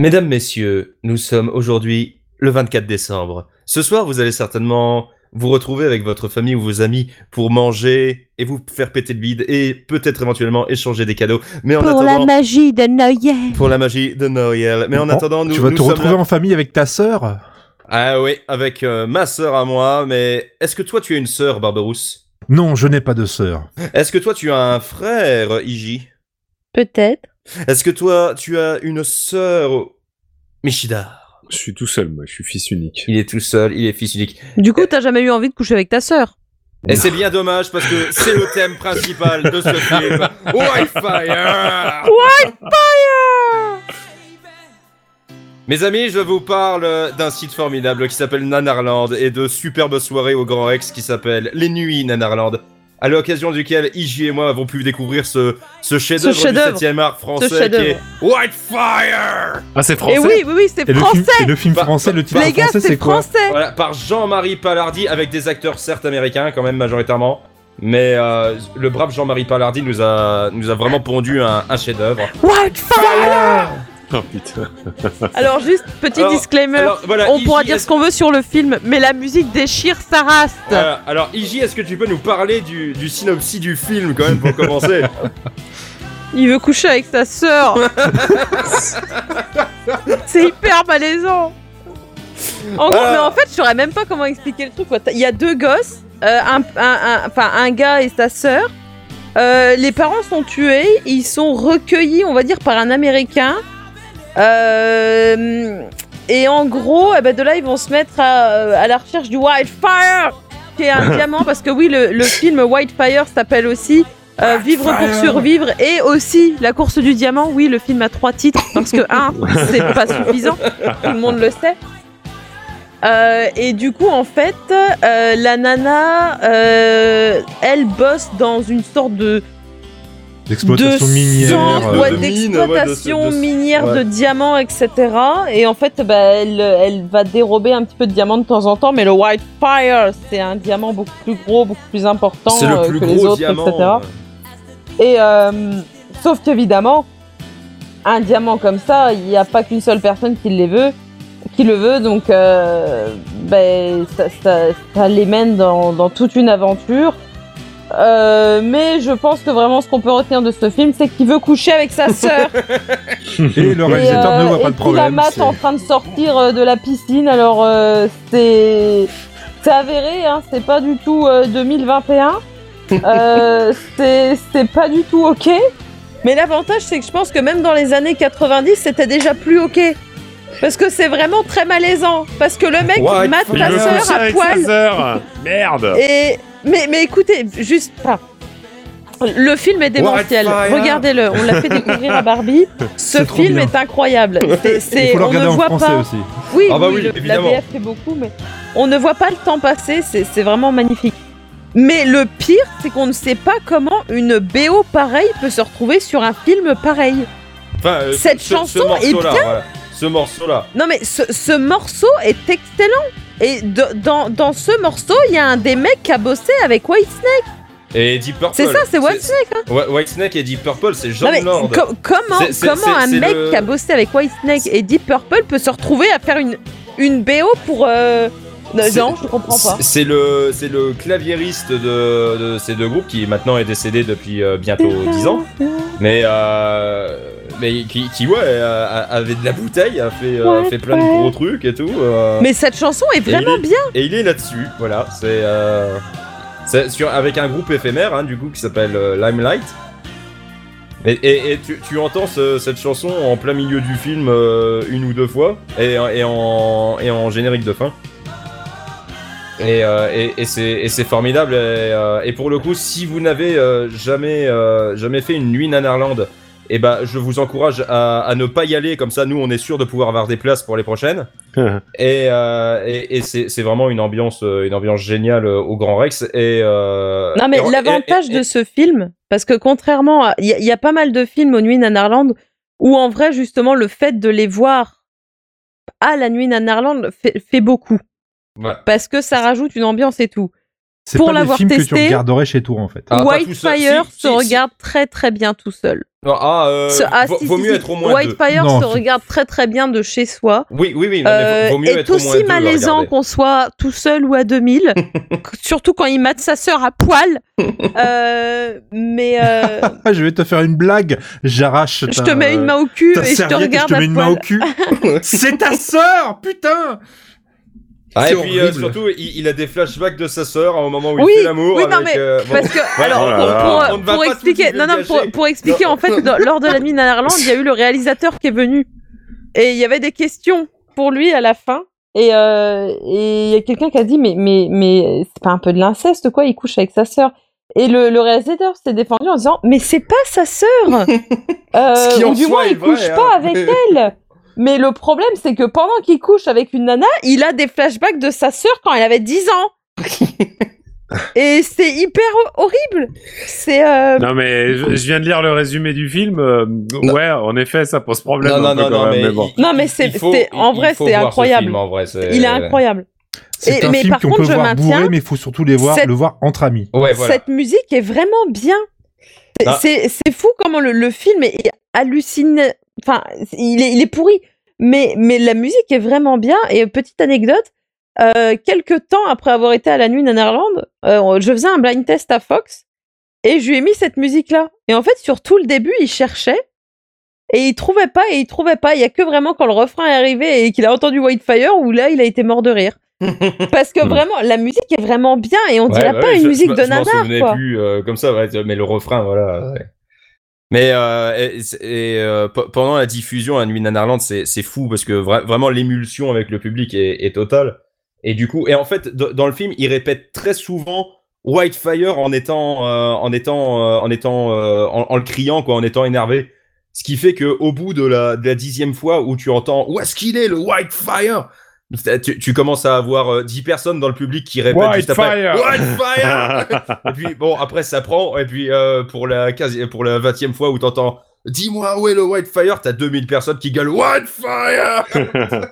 Mesdames, messieurs, nous sommes aujourd'hui le 24 décembre. Ce soir, vous allez certainement vous retrouver avec votre famille ou vos amis pour manger et vous faire péter le bide et peut-être éventuellement échanger des cadeaux. Mais en Pour la magie de Noël. pour la magie de Noël. Mais en Bon, attendant, nous, tu vas nous te retrouver là- en famille avec ta sœur? Ah oui, avec euh, ma sœur à moi. Mais est-ce que toi, tu as une sœur, Barberousse? Non, je n'ai pas de sœur. Est-ce que toi, tu as un frère, Iji? Peut-être. Est-ce que toi, tu as une sœur, Michida Je suis tout seul, moi, je suis fils unique. Il est tout seul, il est fils unique. Du coup, t'as jamais eu envie de coucher avec ta sœur? Et c'est bien dommage parce que c'est le thème principal de ce film. Wildfire Mes amis, je vous parle d'un site formidable qui s'appelle Nanarland et de superbes soirées au Grand Rex qui s'appellent Les Nuits Nanarland. À l'occasion duquel Iji et moi avons pu découvrir ce, ce chef-d'œuvre du chef-d'œuvre. 7ème art français qui chef-d'œuvre. est Wildfire Ah, c'est français Et oui, oui, oui, c'est Et le, film, français et le film Bah, français, le titre Les gars, français, c'est quoi français Voilà, par Jean-Marie Palardi avec des acteurs certes américains quand même majoritairement. Mais euh, le brave Jean-Marie Palardi nous a, nous a vraiment pondu un, un chef-d'œuvre. Wildfire Oh putain. Alors, juste, petit Alors- disclaimer. Alors, voilà, On Iji, pourra dire ce qu'on veut sur le film, mais la musique déchire sa race. Voilà, alors, Iji, est-ce que tu peux nous parler du, du synopsis du film quand même pour commencer Il veut coucher avec sa sœur. c'est hyper malaisant. En gros, mais en fait, je saurais même pas comment expliquer le truc. quoi. Il y a deux gosses, euh, un, un- un- enfin un gars et sa sœur. Euh, les parents sont tués, ils sont recueillis, on va dire, par un Américain. Euh, et en gros, eh ben, de là, ils vont se mettre à, à la recherche du Wildfire, qui est un diamant, parce que oui, le, le film Wildfire s'appelle aussi euh, Vivre pour survivre et aussi La course du diamant. Oui, le film a trois titres, parce que un, c'est pas suffisant, tout le monde le sait. Euh, et du coup, en fait, euh, la nana, euh, elle bosse dans une sorte de D'exploitation de minière. centre, euh, ouais, de mine, d'exploitation ouais, de ce- de minière ouais. de diamants, etc. Et en fait, bah, elle, elle va dérober un petit peu de diamants de temps en temps, mais le Whitefire, c'est un diamant beaucoup plus gros, beaucoup plus important C'est le euh, plus que les gros autres, diamant. etc. Et euh, sauf qu'évidemment, un diamant comme ça, il n'y a pas qu'une seule personne qui les veut, qui le veut, donc euh, ben, ça, ça- ça les mène dans, dans toute une aventure. Euh, mais je pense que vraiment ce qu'on peut retenir de ce film, c'est qu'il veut coucher avec sa sœur. Et le et, réalisateur euh, ne voit et pas de qu'il la problème. mate en train de sortir euh, de la piscine. Alors euh, c'est c'est avéré, hein, c'est pas du tout euh, 2021. Euh, c'est c'est pas du tout ok. Mais l'avantage, c'est que je pense que même dans les années 90, c'était déjà plus ok. Parce que c'est vraiment très malaisant. Parce que le mec What? mate ta sœur à avec poil. sa sœur. Merde. Et mais, mais écoutez, juste pas. Le film est démentiel. Regardez-le, on l'a fait découvrir à Barbie. Ce film bien. est incroyable. C'est, Il c'est- on ne voit pas. aussi. Oui, Ah bah oui, oui, le- la. VF fait beaucoup, mais on ne voit pas le temps passer. C'est, c'est vraiment magnifique. Mais le pire, c'est qu'on ne sait pas comment une BO pareille peut se retrouver sur un film pareil. Enfin, euh, Cette ce- ce chanson est voilà. Ce morceau-là. Non mais ce, ce morceau est excellent. Et de- dans, dans ce morceau, il y a un des mecs qui a bossé avec Whitesnake. Et Deep Purple. C'est ça, c'est Whitesnake. Hein. Whitesnake et Deep Purple, c'est Jean Non, mais Lord. co- comment, comment un mec le- qui a bossé avec Whitesnake et Deep Purple peut se retrouver à faire une, une BO pour. Euh... Non, je comprends pas. C'est- C'est le, c'est le claviériste de, de ces deux groupes qui maintenant est décédé depuis euh, bientôt 10 ans. Mais, euh, mais qui, qui ouais, euh, avait de la bouteille, a fait, euh, Ouais, fait plein de gros trucs et tout. euh, Mais cette chanson est vraiment est- bien. Et il est là-dessus, voilà. C'est euh, avec un groupe éphémère, hein, du coup, qui s'appelle Limelight. Et, et- et tu, tu entends ce- cette chanson en plein milieu du film une ou deux fois, et, et en, et en générique de fin. Et, euh, et, et c'est formidable. Et, euh, et pour le coup, si vous n'avez euh, jamais, jamais fait une nuit Nanarland, et ben, je vous encourage à, à ne pas y aller. Comme ça, nous, on est sûr de pouvoir avoir des places pour les prochaines. Et, euh, et, et c'est c'est vraiment une ambiance, euh, une ambiance géniale euh, au Grand Rex. Et, euh, Non, mais l'avantage de ce film, parce que contrairement à. Il y, a- il y a pas mal de films aux Nuits Nanarland où, en vrai, justement, le fait de les voir à la Nuit Nanarland fait, fait beaucoup. Ouais. Parce que ça rajoute une ambiance et tout. C'est Pour pas l'avoir films que tu testé- regarderais chez toi en fait. Ah, Whitefire. Si, se si, si. regarde très très bien tout seul. Ah, euh, Ce- ah, vaut, si, vaut si, mieux si. être au moins. Whitefire se regarde très très bien de chez soi. Oui, oui, oui. non, mais Euh, vaut, mieux est être au moins aussi malaisant qu'on soit tout seul ou à 2000, surtout quand il mate sa sœur à poil. Euh, mais euh, Ah, je vais te faire une blague. J'arrache. je te mets une main au cul et je te regarde je te à mets une main poil. au cul. C'est ta sœur, putain. Ah, et puis euh, surtout, il, il a des flashbacks de sa sœur au moment où Oui, il fait l'amour. oui, non, avec, mais euh, bon. Parce que, alors, oh pour, là. pour- On ne va pour pas expliquer, non, non, pour, expliquer, en fait, dans- lors de la nuit Nanarland, il y a eu le réalisateur qui est venu. Et il y avait des questions pour lui à la fin. Et euh, et il y a quelqu'un qui a dit, mais, mais, mais c'est pas un peu de l'inceste, quoi, il couche avec sa sœur. Et le, le réalisateur s'est défendu en disant, mais c'est pas sa sœur euh, Ce qui en Ou du soi moins, est il couche vrai, pas hein. avec elle mais le problème, c'est que pendant qu'il couche avec une nana, il a des flashbacks de sa sœur quand elle avait 10 ans. Et c'est hyper ho- horrible. C'est euh, Non mais je, je viens de lire le résumé du film. euh, ouais, en effet, ça pose problème. Non, non, non, quand non, même, mais, mais bon. il- Non, mais c'est- en vrai, c'est incroyable. film, en vrai, c'est- il est incroyable. C'est un mais film par qu'on peut je voir bourré, mais il faut surtout les voir, Cette- le voir entre amis. Ouais, voilà. Cette musique est vraiment bien. C'est- Ah. Fou comment le, le film est halluciné. Enfin, il est, il est pourri. Mais, mais la musique est vraiment bien. Et petite anecdote, euh, quelques temps après avoir été à la nuit Nanarland, euh, je faisais un blind test à Fox et je lui ai mis cette musique-là. Et en fait, sur tout le début, il cherchait et il trouvait pas et il trouvait pas. Il y a que vraiment quand le refrain est arrivé et qu'il a entendu Whitefire où là, il a été mort de rire. Parce que Hmm. vraiment, la musique est vraiment bien et on Ouais, dirait ouais, pas je- une je musique m'en- de je nanar, quoi. plus euh, comme ça, ouais, mais le refrain, voilà. Mais euh, euh, pe- pendant la diffusion à Nuit Nanarland, c'est fou parce que vra- vraiment l'émulsion avec le public est, totale. Et du coup, et en fait, dans le film, il répète très souvent Whitefire en étant, euh, en étant, euh, en étant, euh, en, en le criant quoi, en étant énervé. Ce qui fait que au bout de la, de la dixième fois où tu entends où est-ce qu'il est le Whitefire, tu, tu commences à avoir euh, 10 personnes dans le public qui répètent juste après. Whitefire Whitefire et puis bon après ça prend. Et puis euh, pour la quasi pour la 20e fois où t'entends dis-moi où est le Whitefire t'as 2000 personnes qui gueulent Whitefire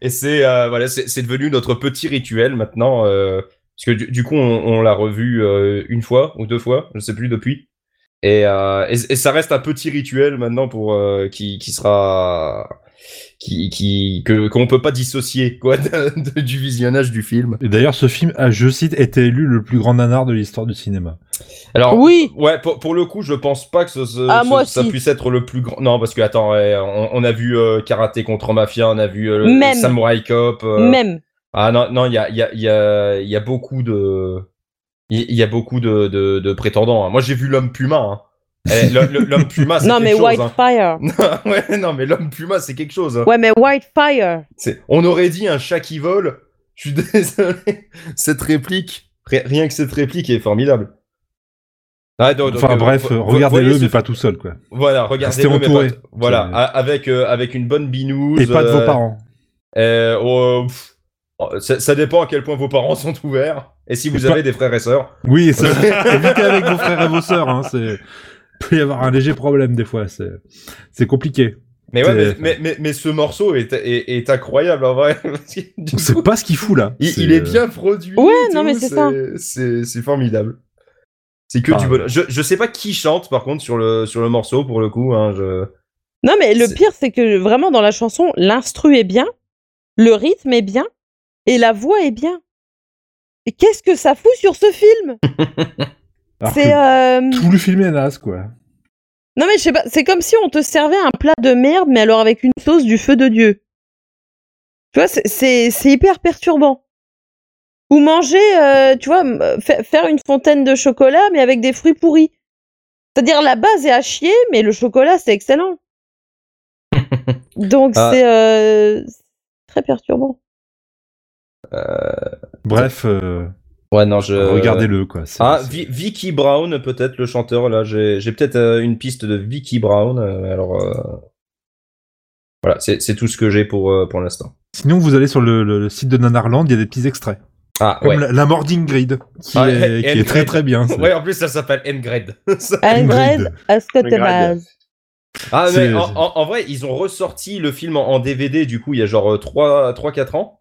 et c'est euh, voilà c'est c'est devenu notre petit rituel maintenant euh, parce que du, du coup on, on l'a revu euh, une fois ou deux fois je sais plus depuis et, euh, et, et ça reste un petit rituel maintenant pour euh, qui qui sera qui qui que qu'on peut pas dissocier quoi de- de- du visionnage du film Et d'ailleurs, ce film a, je cite, été élu le plus grand nanar de l'histoire du cinéma. alors Oui, Ouais, pour, pour le coup, je pense pas que ce, ce- Ah, ce- moi ça puisse être le plus grand. Non, parce que attends, ouais, on, on a vu euh, Karaté contre Mafia, on a vu euh, Même. Samurai Cop. euh, même. Ah non, non, il y a, il y, a, il y, a, il y a beaucoup de, il y a beaucoup de, de, de prétendants. hein. Moi, j'ai vu l'homme Puma. Hein. Eh, l'homme Puma, c'est Non, mais quelque chose. hein. Whitefire. ouais, non, mais l'homme Puma, c'est quelque chose. hein. Ouais, mais Whitefire. On aurait dit un chat qui vole. Je suis désolé. Cette réplique, ri- rien que cette réplique est formidable. Ah, donc- Enfin euh, bref, regardez-le, mais pas tout seul, quoi. Voilà, regardez Restez le mais pas- Voilà, avec euh, avec une bonne binouse. Et pas de vos euh, parents. euh, oh, oh, ça, ça dépend à quel point vos parents sont ouverts et si vous Et pas- avez des frères et sœurs. Oui, ça, évitez avec vos frères et vos sœurs. Hein, c'est peut y avoir un léger problème des fois. C'est c'est compliqué. Mais ouais, mais, mais, mais, mais ce morceau est, est, est incroyable en vrai. On sait coup, pas ce qu'il fout là. il, est bien produit. Ouais, non, mais c'est ça. C'est c'est formidable. C'est que Ah, du bonheur. Je, je sais pas qui chante par contre sur le, sur le morceau pour le coup. Hein, je... Non, mais le pire, c'est que vraiment, dans la chanson, l'instru est bien, le rythme est bien, et la voix est bien. Et qu'est-ce que ça fout sur ce film? C'est. euh, tout le film est naze, quoi. Non, mais je sais pas, c'est comme si on te servait un plat de merde, mais alors avec une sauce du feu de Dieu. Tu vois, c'est- hyper perturbant. Ou manger, euh, tu vois, faire une fontaine de chocolat, mais avec des fruits pourris. C'est-à-dire, la base est à chier, mais le chocolat, c'est excellent. Donc, Ah. c'est euh, c'est très perturbant. Bref, euh, Ouais, non, je. regardez-le, quoi. Ah, Vi- Vicky Brown, peut-être le chanteur. Là, j'ai j'ai peut-être euh, une piste de Vicky Brown. euh, alors, euh, voilà, c'est c'est tout ce que j'ai pour euh, pour l'instant. Sinon, vous allez sur le, le- le site de Nanarland, il y a des petits extraits. Ah, Comme ouais. la, la mort d'Ingrid, qui, Ah, est, qui est très très bien. Ouais, en plus, ça s'appelle N-Grade. Ingrid, est-ce que t'es base ah, mais C'est- en, en- en vrai, ils ont ressorti le film en, en DVD, du coup, il y a genre 3-4 ans.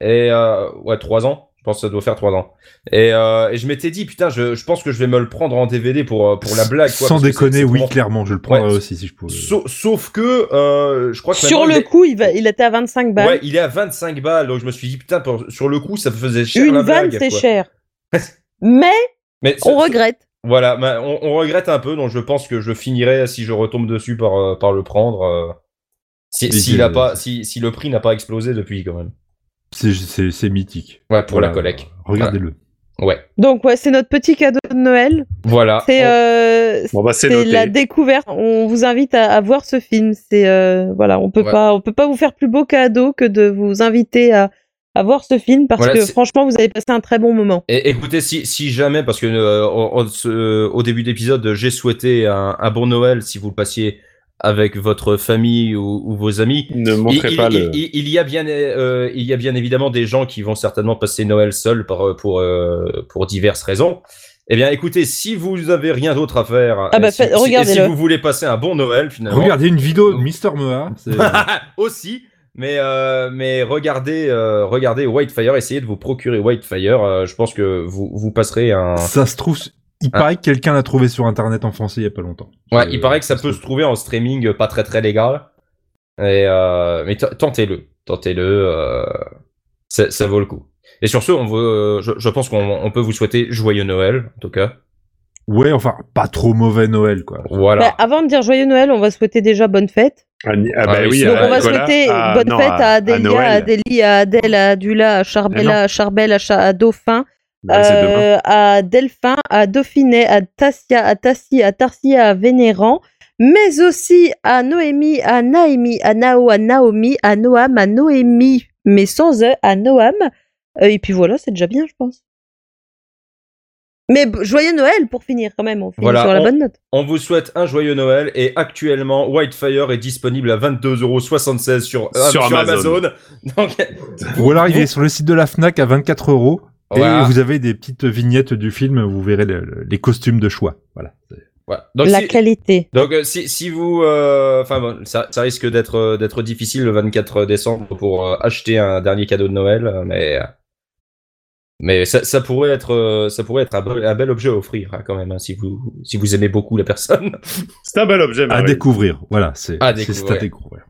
Et, euh, ouais, 3 ans. pense que ça doit faire 3 ans. Et, euh, et je m'étais dit, putain, je, je pense que je vais me le prendre en DVD pour, euh, pour la blague. Quoi, Sans déconner, c'est- c'est oui, vraiment- clairement, je le prendrais Ouais. aussi si je pouvais. Sauf, sauf que euh, je crois que Sur le il est- coup, il, va, il était à 25 balles. Ouais, il est à 25 balles, donc je me suis dit, putain, pour- sur le coup, ça faisait cher Une la vanne, blague. c'est quoi. cher. Mais Mais on regrette. Voilà, bah, on, on regrette un peu, donc je pense que je finirai si je retombe dessus par, euh, par le prendre. euh, si, a pas, si, si le prix n'a pas explosé depuis quand même. C'est- mythique. Ouais, pour Voilà, la collecte. Regardez-le. Ouais, Donc ouais, c'est notre petit cadeau de Noël. voilà. C'est euh, Bon bah la découverte. On vous invite à, à voir ce film. C'est euh, voilà, on peut Ouais. pas, on peut pas vous faire plus beau cadeau que de vous inviter à, à voir ce film parce Voilà, que franchement, vous avez passé un très bon moment. Et écoutez, si, si jamais, parce que euh, on- on se- au début d'épisode, j'ai souhaité un, un bon Noël si vous le passiez avec votre famille ou, ou vos amis. Ne Il, montrez il- pas il- le. il- il y a bien, euh, il y a bien évidemment des gens qui vont certainement passer Noël seuls par, pour, euh, pour diverses raisons. Eh bien, écoutez, si vous avez rien d'autre à faire, Ah bah, et si, faites- si- et si vous voulez passer un bon Noël finalement, Regardez une vidéo de Mister Mea. c'est- aussi. Mais, euh, mais regardez, euh, regardez Whitefire, essayez de vous procurer Whitefire. euh, je pense que vous, vous passerez un. Ça se trouve, il Ah. paraît que quelqu'un l'a trouvé sur internet en français il y a pas longtemps. Ouais, Euh, il paraît que ça peut se trouver en streaming pas très très légal. Et euh, mais tentez-le, tentez-le, euh, ça, ça vaut le coup. Et sur ce, on veut, euh, je, je pense qu'on on peut vous souhaiter joyeux Noël, en tout cas. Ouais, enfin, pas trop mauvais Noël, quoi. Voilà. Bah, avant de dire joyeux Noël, on va souhaiter déjà bonne fête. Ah, ni- ah, bah Ah oui, Donc on va Nicolas, souhaiter à- bonne non, fête à, Adélia, à. Adélie, à Adèle, à Adula, à Charbella, à Charbel, à, Cha- à Dauphin. Euh, à Delphin, à Dauphiné, à Tassia, à Tassie, à Tarsia, à Vénéran, mais aussi à Noémie, à Naémie, à Nao, à Naomi, à Noam, à Noémie, mais sans E, à Noam. Euh, et puis voilà, c'est déjà bien, je pense. Mais joyeux Noël pour finir quand même, on finit Voilà, sur la on- bonne note. On vous souhaite un joyeux Noël et actuellement Whitefire est disponible à 22,76€ sur, euh, Sur Amazon. Donc, Ou alors il est sur le site de la Fnac à 24 euros. Et Voilà. vous avez des petites vignettes du film, vous verrez le- le- les costumes de choix. Voilà. voilà. Donc, la si- qualité. Donc euh, si, si vous, euh, enfin bon, ça, ça risque d'être euh, d'être difficile le 24 décembre pour euh, acheter un dernier cadeau de Noël, mais mais ça, ça pourrait être ça pourrait être un, bel- un bel objet à offrir hein, quand même hein, si vous si vous aimez beaucoup la personne. C'est un bel objet, À découvrir. Voilà, c'est À c'est- c'est découvrir. à découvrir.